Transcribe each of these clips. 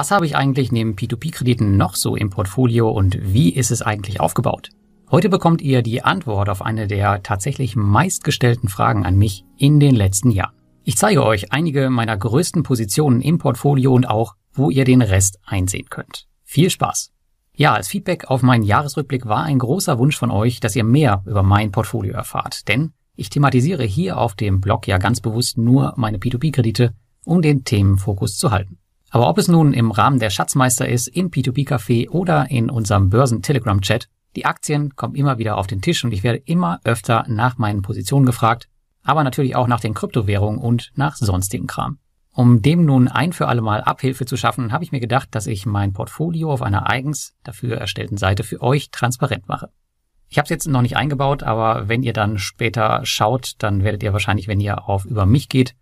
Was habe ich eigentlich neben P2P-Krediten noch so im Portfolio und wie ist es eigentlich aufgebaut? Heute bekommt ihr die Antwort auf eine der tatsächlich meistgestellten Fragen an mich in den letzten Jahren. Ich zeige euch einige meiner größten Positionen im Portfolio und auch, wo ihr den Rest einsehen könnt. Viel Spaß! Ja, als Feedback auf meinen Jahresrückblick war ein großer Wunsch von euch, dass ihr mehr über mein Portfolio erfahrt. Denn ich thematisiere hier auf dem Blog ja ganz bewusst nur meine P2P-Kredite, um den Themenfokus zu halten. Aber ob es nun im Rahmen der Schatzmeister ist, im P2P-Café oder in unserem Börsen-Telegram-Chat, die Aktien kommen immer wieder auf den Tisch und ich werde immer öfter nach meinen Positionen gefragt, aber natürlich auch nach den Kryptowährungen und nach sonstigen Kram. Um dem nun ein für alle Mal Abhilfe zu schaffen, habe ich mir gedacht, dass ich mein Portfolio auf einer eigens dafür erstellten Seite für euch transparent mache. Ich habe es jetzt noch nicht eingebaut, aber wenn ihr dann später schaut, dann werdet ihr wahrscheinlich, wenn ihr auf über mich geht,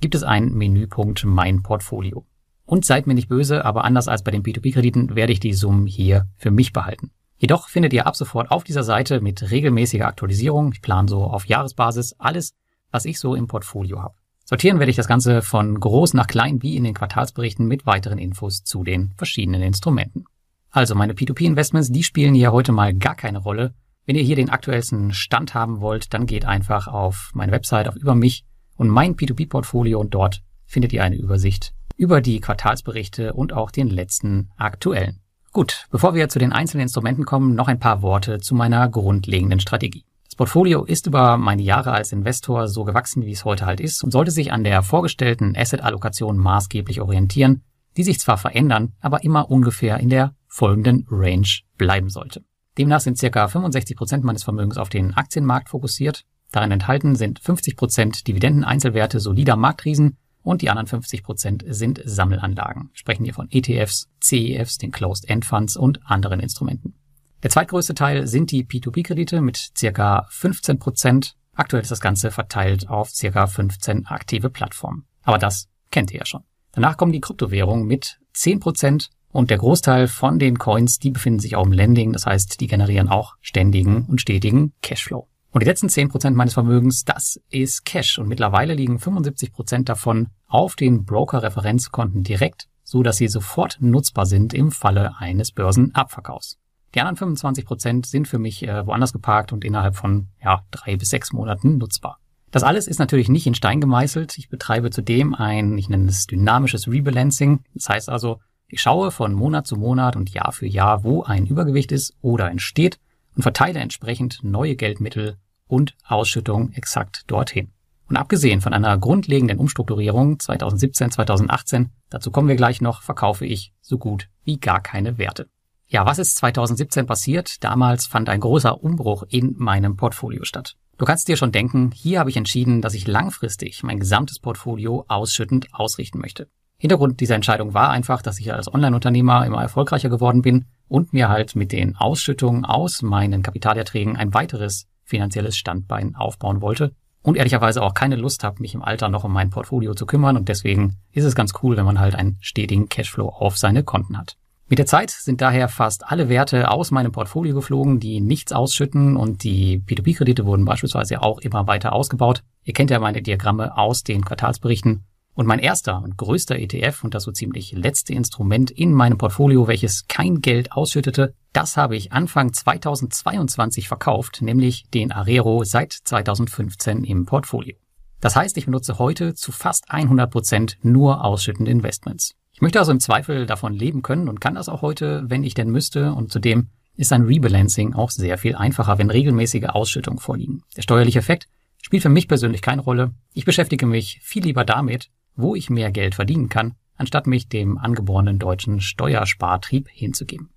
gibt es einen Menüpunkt Mein Portfolio. Und seid mir nicht böse, aber anders als bei den P2P-Krediten werde ich die Summen hier für mich behalten. Jedoch findet ihr ab sofort auf dieser Seite mit regelmäßiger Aktualisierung, ich plane so auf Jahresbasis, alles, was ich so im Portfolio habe. Sortieren werde ich das Ganze von groß nach klein wie in den Quartalsberichten mit weiteren Infos zu den verschiedenen Instrumenten. Also meine P2P-Investments, die spielen hier heute mal gar keine Rolle. Wenn ihr hier den aktuellsten Stand haben wollt, dann geht einfach auf meine Website, auf über mich und mein P2P-Portfolio und dort findet ihr eine Übersicht über die Quartalsberichte und auch den letzten aktuellen. Gut, bevor wir zu den einzelnen Instrumenten kommen, noch ein paar Worte zu meiner grundlegenden Strategie. Das Portfolio ist über meine Jahre als Investor so gewachsen, wie es heute halt ist und sollte sich an der vorgestellten Asset-Allokation maßgeblich orientieren, die sich zwar verändern, aber immer ungefähr in der folgenden Range bleiben sollte. Demnach sind circa 65 Prozent meines Vermögens auf den Aktienmarkt fokussiert. Darin enthalten sind 50 Prozent Dividenden-Einzelwerte solider Marktriesen und die anderen 50 Prozent sind Sammelanlagen. Wir sprechen hier von ETFs, CEFs, den Closed-End Funds und anderen Instrumenten. Der zweitgrößte Teil sind die P2P-Kredite mit circa 15 Prozent. Aktuell ist das Ganze verteilt auf circa 15 aktive Plattformen. Aber das kennt ihr ja schon. Danach kommen die Kryptowährungen mit 10 Prozent und der Großteil von den Coins, die befinden sich auch im Lending. Das heißt, die generieren auch ständigen und stetigen Cashflow. Und die letzten 10% meines Vermögens, das ist Cash. Und mittlerweile liegen 75% davon auf den Broker-Referenzkonten direkt, so dass sie sofort nutzbar sind im Falle eines Börsenabverkaufs. Die anderen 25% sind für mich äh, woanders geparkt und innerhalb von ja, drei bis sechs Monaten nutzbar. Das alles ist natürlich nicht in Stein gemeißelt. Ich betreibe zudem ein, ich nenne es dynamisches Rebalancing. Das heißt also, ich schaue von Monat zu Monat und Jahr für Jahr, wo ein Übergewicht ist oder entsteht und verteile entsprechend neue Geldmittel und Ausschüttung exakt dorthin. Und abgesehen von einer grundlegenden Umstrukturierung 2017, 2018, dazu kommen wir gleich noch, verkaufe ich so gut wie gar keine Werte. Ja, was ist 2017 passiert? Damals fand ein großer Umbruch in meinem Portfolio statt. Du kannst dir schon denken, hier habe ich entschieden, dass ich langfristig mein gesamtes Portfolio ausschüttend ausrichten möchte. Hintergrund dieser Entscheidung war einfach, dass ich als Online-Unternehmer immer erfolgreicher geworden bin und mir halt mit den Ausschüttungen aus meinen Kapitalerträgen ein weiteres finanzielles Standbein aufbauen wollte und ehrlicherweise auch keine Lust habe, mich im Alter noch um mein Portfolio zu kümmern und deswegen ist es ganz cool, wenn man halt einen stetigen Cashflow auf seine Konten hat. Mit der Zeit sind daher fast alle Werte aus meinem Portfolio geflogen, die nichts ausschütten und die P2P-Kredite wurden beispielsweise auch immer weiter ausgebaut. Ihr kennt ja meine Diagramme aus den Quartalsberichten Und mein erster und größter ETF und das so ziemlich letzte Instrument in meinem Portfolio, welches kein Geld ausschüttete, das habe ich Anfang 2022 verkauft, nämlich den Arero seit 2015 im Portfolio. Das heißt, ich benutze heute zu fast 100 Prozent nur ausschüttende Investments. Ich möchte also im Zweifel davon leben können und kann das auch heute, wenn ich denn müsste. Und zudem ist ein Rebalancing auch sehr viel einfacher, wenn regelmäßige Ausschüttungen vorliegen. Der steuerliche Effekt spielt für mich persönlich keine Rolle. Ich beschäftige mich viel lieber damit, wo ich mehr Geld verdienen kann, anstatt mich dem angeborenen deutschen Steuerspartrieb hinzugeben.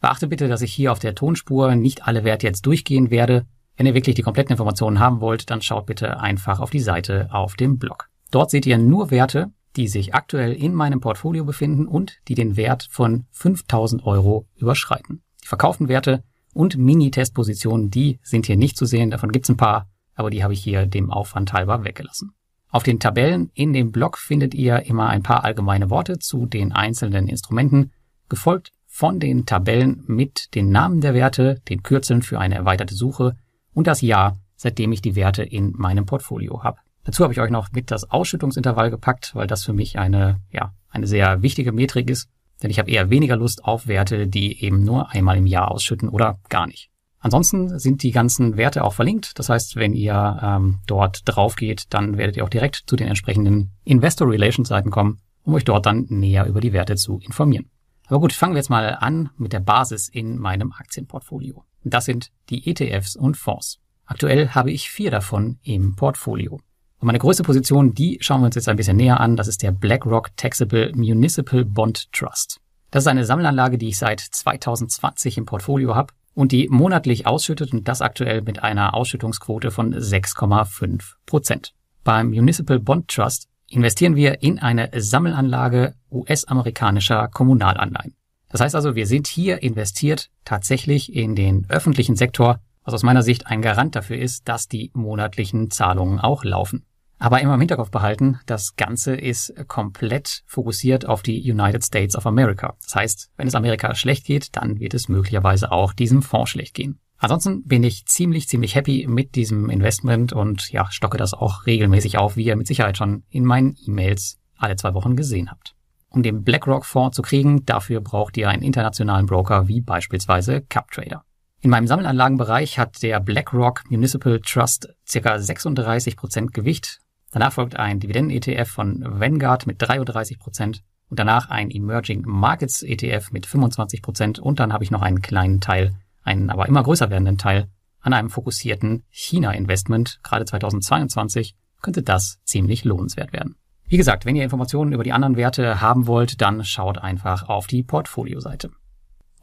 Beachte bitte, dass ich hier auf der Tonspur nicht alle Werte jetzt durchgehen werde. Wenn ihr wirklich die kompletten Informationen haben wollt, dann schaut bitte einfach auf die Seite auf dem Blog. Dort seht ihr nur Werte, die sich aktuell in meinem Portfolio befinden und die den Wert von 5000 Euro überschreiten. Die verkauften Werte und Mini-Testpositionen, die sind hier nicht zu sehen. Davon gibt's ein paar, aber die habe ich hier dem Aufwand halber weggelassen. Auf den Tabellen in dem Blog findet ihr immer ein paar allgemeine Worte zu den einzelnen Instrumenten, gefolgt von den Tabellen mit den Namen der Werte, den Kürzeln für eine erweiterte Suche und das Jahr, seitdem ich die Werte in meinem Portfolio habe. Dazu habe ich euch noch mit das Ausschüttungsintervall gepackt, weil das für mich eine, ja, eine sehr wichtige Metrik ist, denn ich habe eher weniger Lust auf Werte, die eben nur einmal im Jahr ausschütten oder gar nicht. Ansonsten sind die ganzen Werte auch verlinkt. Das heißt, wenn ihr ähm, dort drauf geht, dann werdet ihr auch direkt zu den entsprechenden Investor Relations Seiten kommen, um euch dort dann näher über die Werte zu informieren. Aber gut, fangen wir jetzt mal an mit der Basis in meinem Aktienportfolio. Das sind die ETFs und Fonds. Aktuell habe ich vier davon im Portfolio. Und meine größte Position, die schauen wir uns jetzt ein bisschen näher an. Das ist der BlackRock Taxable Municipal Bond Trust. Das ist eine Sammelanlage, die ich seit 2020 im Portfolio habe und die monatlich ausschüttet und das aktuell mit einer Ausschüttungsquote von 6,5 Prozent. Beim Municipal Bond Trust investieren wir in eine Sammelanlage US-amerikanischer Kommunalanleihen. Das heißt also, wir sind hier investiert tatsächlich in den öffentlichen Sektor, was aus meiner Sicht ein Garant dafür ist, dass die monatlichen Zahlungen auch laufen. Aber immer im Hinterkopf behalten, das Ganze ist komplett fokussiert auf die United States of America. Das heißt, wenn es Amerika schlecht geht, dann wird es möglicherweise auch diesem Fonds schlecht gehen. Ansonsten bin ich ziemlich, ziemlich happy mit diesem Investment und ja, stocke das auch regelmäßig auf, wie ihr mit Sicherheit schon in meinen E-Mails alle zwei Wochen gesehen habt. Um den BlackRock-Fonds zu kriegen, dafür braucht ihr einen internationalen Broker wie beispielsweise CupTrader. In meinem Sammelanlagenbereich hat der BlackRock Municipal Trust ca. 36% Gewicht Danach folgt ein Dividenden-ETF von Vanguard mit 33 Prozent und danach ein Emerging Markets ETF mit 25 Prozent und dann habe ich noch einen kleinen Teil, einen aber immer größer werdenden Teil an einem fokussierten China-Investment. Gerade 2022 könnte das ziemlich lohnenswert werden. Wie gesagt, wenn ihr Informationen über die anderen Werte haben wollt, dann schaut einfach auf die Portfolio-Seite.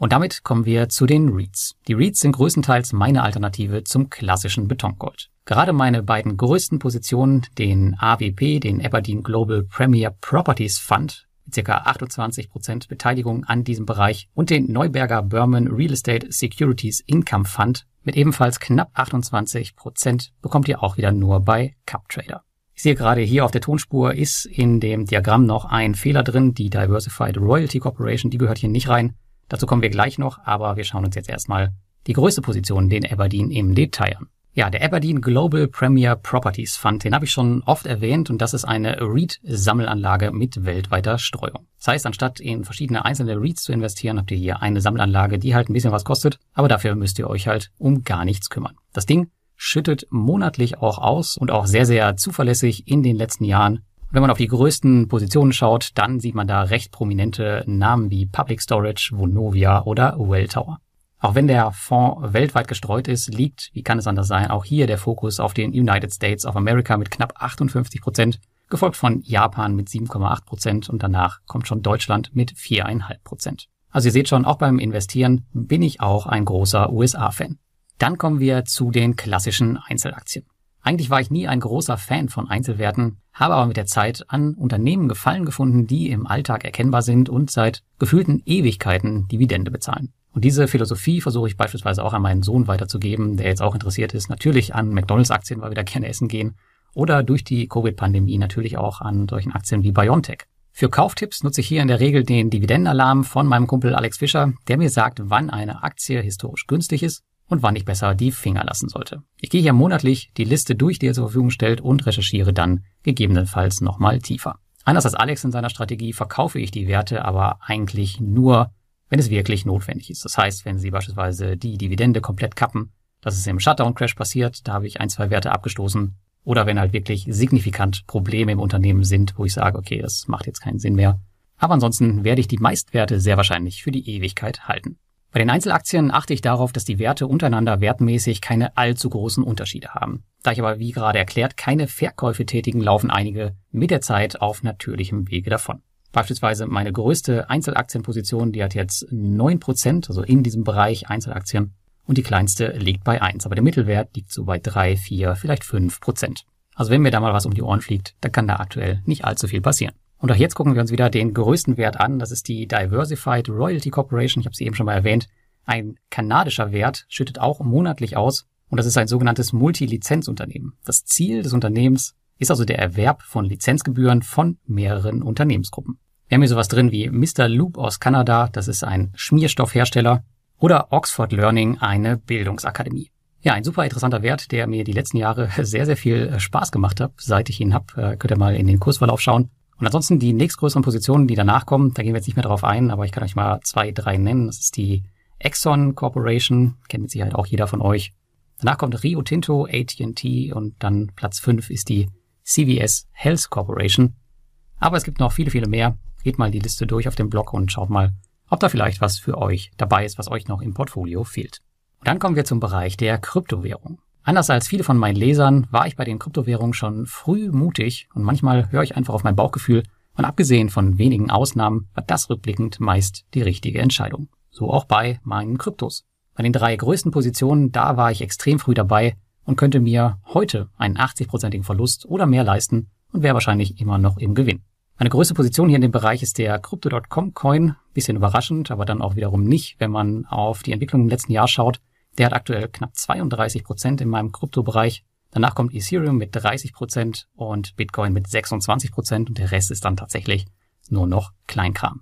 Und damit kommen wir zu den REITs. Die REITs sind größtenteils meine Alternative zum klassischen Betongold. Gerade meine beiden größten Positionen, den AWP, den Aberdeen Global Premier Properties Fund, mit ca. 28% Beteiligung an diesem Bereich und den Neuberger Berman Real Estate Securities Income Fund mit ebenfalls knapp 28% bekommt ihr auch wieder nur bei CupTrader. Ich sehe gerade hier auf der Tonspur ist in dem Diagramm noch ein Fehler drin. Die Diversified Royalty Corporation, die gehört hier nicht rein. Dazu kommen wir gleich noch, aber wir schauen uns jetzt erstmal die größte Position, den Aberdeen, im Detail an. Ja, der Aberdeen Global Premier Properties Fund, den habe ich schon oft erwähnt und das ist eine REIT-Sammelanlage mit weltweiter Streuung. Das heißt, anstatt in verschiedene einzelne REITs zu investieren, habt ihr hier eine Sammelanlage, die halt ein bisschen was kostet, aber dafür müsst ihr euch halt um gar nichts kümmern. Das Ding schüttet monatlich auch aus und auch sehr, sehr zuverlässig in den letzten Jahren wenn man auf die größten Positionen schaut, dann sieht man da recht prominente Namen wie Public Storage, Vonovia oder Welltower. Auch wenn der Fonds weltweit gestreut ist, liegt, wie kann es anders sein, auch hier der Fokus auf den United States of America mit knapp 58 Prozent, gefolgt von Japan mit 7,8 Prozent und danach kommt schon Deutschland mit 4,5 Prozent. Also ihr seht schon, auch beim Investieren bin ich auch ein großer USA-Fan. Dann kommen wir zu den klassischen Einzelaktien. Eigentlich war ich nie ein großer Fan von Einzelwerten, habe aber mit der Zeit an Unternehmen Gefallen gefunden, die im Alltag erkennbar sind und seit gefühlten Ewigkeiten Dividende bezahlen. Und diese Philosophie versuche ich beispielsweise auch an meinen Sohn weiterzugeben, der jetzt auch interessiert ist, natürlich an McDonalds-Aktien, weil wir da gerne essen gehen, oder durch die Covid-Pandemie natürlich auch an solchen Aktien wie BioNTech. Für Kauftipps nutze ich hier in der Regel den Dividendenalarm von meinem Kumpel Alex Fischer, der mir sagt, wann eine Aktie historisch günstig ist und wann ich besser die Finger lassen sollte. Ich gehe hier monatlich die Liste durch, die er zur Verfügung stellt und recherchiere dann gegebenenfalls nochmal tiefer. Anders als Alex in seiner Strategie verkaufe ich die Werte aber eigentlich nur, wenn es wirklich notwendig ist. Das heißt, wenn sie beispielsweise die Dividende komplett kappen, dass es im Shutdown-Crash passiert, da habe ich ein, zwei Werte abgestoßen. Oder wenn halt wirklich signifikant Probleme im Unternehmen sind, wo ich sage, okay, das macht jetzt keinen Sinn mehr. Aber ansonsten werde ich die Meistwerte sehr wahrscheinlich für die Ewigkeit halten. Bei den Einzelaktien achte ich darauf, dass die Werte untereinander wertmäßig keine allzu großen Unterschiede haben. Da ich aber, wie gerade erklärt, keine Verkäufe tätigen, laufen einige mit der Zeit auf natürlichem Wege davon. Beispielsweise meine größte Einzelaktienposition, die hat jetzt neun Prozent, also in diesem Bereich Einzelaktien. Und die kleinste liegt bei eins, aber der Mittelwert liegt so bei drei, vier, vielleicht fünf Prozent. Also wenn mir da mal was um die Ohren fliegt, dann kann da aktuell nicht allzu viel passieren. Und auch jetzt gucken wir uns wieder den größten Wert an. Das ist die Diversified Royalty Corporation. Ich habe sie eben schon mal erwähnt. Ein kanadischer Wert schüttet auch monatlich aus. Und das ist ein sogenanntes Multilizenzunternehmen. Das Ziel des Unternehmens ist also der Erwerb von Lizenzgebühren von mehreren Unternehmensgruppen. Wir haben hier sowas drin wie Mr. Loop aus Kanada. Das ist ein Schmierstoffhersteller. Oder Oxford Learning, eine Bildungsakademie. Ja, ein super interessanter Wert, der mir die letzten Jahre sehr, sehr viel Spaß gemacht hat, seit ich ihn habe. Äh, könnt ihr mal in den Kursverlauf schauen. Und ansonsten die nächstgrößeren Positionen, die danach kommen, da gehen wir jetzt nicht mehr drauf ein, aber ich kann euch mal zwei, drei nennen. Das ist die Exxon Corporation, kennt mit Sicherheit auch jeder von euch. Danach kommt Rio Tinto, AT&T und dann Platz fünf ist die CVS Health Corporation. Aber es gibt noch viele, viele mehr. Geht mal die Liste durch auf dem Blog und schaut mal, ob da vielleicht was für euch dabei ist, was euch noch im Portfolio fehlt. Und dann kommen wir zum Bereich der Kryptowährung. Anders als viele von meinen Lesern war ich bei den Kryptowährungen schon früh mutig und manchmal höre ich einfach auf mein Bauchgefühl und abgesehen von wenigen Ausnahmen war das rückblickend meist die richtige Entscheidung. So auch bei meinen Kryptos. Bei den drei größten Positionen, da war ich extrem früh dabei und könnte mir heute einen 80-prozentigen Verlust oder mehr leisten und wäre wahrscheinlich immer noch im Gewinn. Meine größte Position hier in dem Bereich ist der Crypto.com Coin. Bisschen überraschend, aber dann auch wiederum nicht, wenn man auf die Entwicklung im letzten Jahr schaut. Der hat aktuell knapp 32 Prozent in meinem Kryptobereich. Danach kommt Ethereum mit 30 Prozent und Bitcoin mit 26 Prozent und der Rest ist dann tatsächlich nur noch Kleinkram.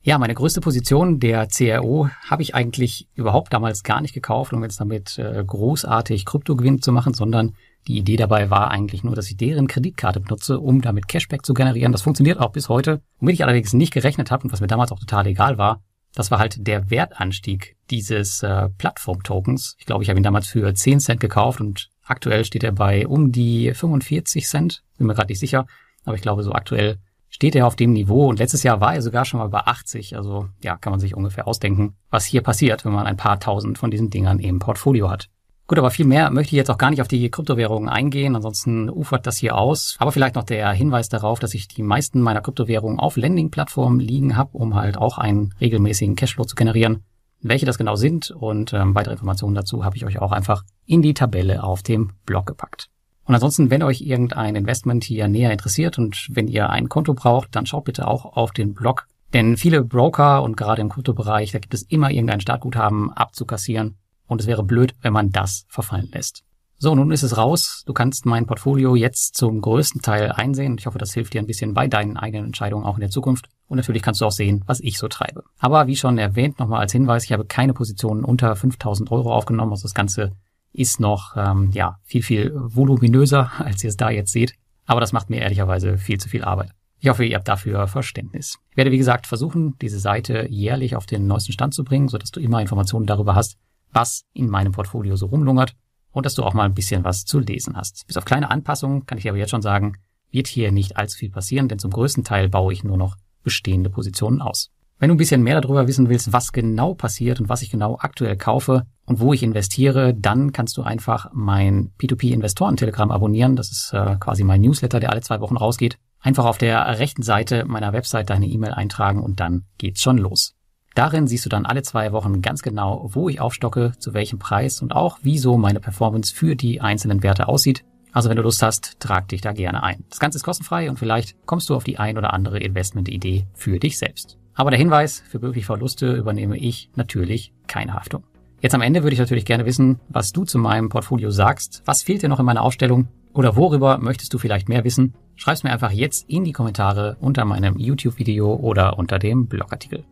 Ja, meine größte Position, der CRO, habe ich eigentlich überhaupt damals gar nicht gekauft, um jetzt damit äh, großartig Kryptogewinn zu machen, sondern die Idee dabei war eigentlich nur, dass ich deren Kreditkarte benutze, um damit Cashback zu generieren. Das funktioniert auch bis heute. Womit ich allerdings nicht gerechnet habe und was mir damals auch total egal war, das war halt der Wertanstieg dieses äh, Plattform-Tokens. Ich glaube, ich habe ihn damals für 10 Cent gekauft und aktuell steht er bei um die 45 Cent. Bin mir gerade nicht sicher, aber ich glaube, so aktuell steht er auf dem Niveau und letztes Jahr war er sogar schon mal bei 80. Also ja, kann man sich ungefähr ausdenken, was hier passiert, wenn man ein paar tausend von diesen Dingern im Portfolio hat. Gut, aber viel mehr möchte ich jetzt auch gar nicht auf die Kryptowährungen eingehen, ansonsten ufert das hier aus. Aber vielleicht noch der Hinweis darauf, dass ich die meisten meiner Kryptowährungen auf Lending-Plattformen liegen habe, um halt auch einen regelmäßigen Cashflow zu generieren. Welche das genau sind und ähm, weitere Informationen dazu habe ich euch auch einfach in die Tabelle auf dem Blog gepackt. Und ansonsten, wenn euch irgendein Investment hier näher interessiert und wenn ihr ein Konto braucht, dann schaut bitte auch auf den Blog. Denn viele Broker und gerade im Kryptobereich, da gibt es immer irgendein Startguthaben abzukassieren und es wäre blöd, wenn man das verfallen lässt. So, nun ist es raus. Du kannst mein Portfolio jetzt zum größten Teil einsehen. Ich hoffe, das hilft dir ein bisschen bei deinen eigenen Entscheidungen auch in der Zukunft. Und natürlich kannst du auch sehen, was ich so treibe. Aber wie schon erwähnt, nochmal als Hinweis, ich habe keine Positionen unter 5000 Euro aufgenommen. Also das Ganze ist noch, ähm, ja, viel, viel voluminöser, als ihr es da jetzt seht. Aber das macht mir ehrlicherweise viel zu viel Arbeit. Ich hoffe, ihr habt dafür Verständnis. Ich werde, wie gesagt, versuchen, diese Seite jährlich auf den neuesten Stand zu bringen, sodass du immer Informationen darüber hast, was in meinem Portfolio so rumlungert und dass du auch mal ein bisschen was zu lesen hast. Bis auf kleine Anpassungen kann ich aber jetzt schon sagen, wird hier nicht allzu viel passieren, denn zum größten Teil baue ich nur noch bestehende Positionen aus. Wenn du ein bisschen mehr darüber wissen willst, was genau passiert und was ich genau aktuell kaufe und wo ich investiere, dann kannst du einfach mein P2P-Investoren-Telegramm abonnieren. Das ist äh, quasi mein Newsletter, der alle zwei Wochen rausgeht. Einfach auf der rechten Seite meiner Website deine E-Mail eintragen und dann geht's schon los. Darin siehst du dann alle zwei Wochen ganz genau, wo ich aufstocke, zu welchem Preis und auch wieso meine Performance für die einzelnen Werte aussieht. Also wenn du Lust hast, trag dich da gerne ein. Das Ganze ist kostenfrei und vielleicht kommst du auf die ein oder andere Investmentidee für dich selbst. Aber der Hinweis, für mögliche Verluste übernehme ich natürlich keine Haftung. Jetzt am Ende würde ich natürlich gerne wissen, was du zu meinem Portfolio sagst. Was fehlt dir noch in meiner Aufstellung? Oder worüber möchtest du vielleicht mehr wissen? Schreib's mir einfach jetzt in die Kommentare unter meinem YouTube-Video oder unter dem Blogartikel.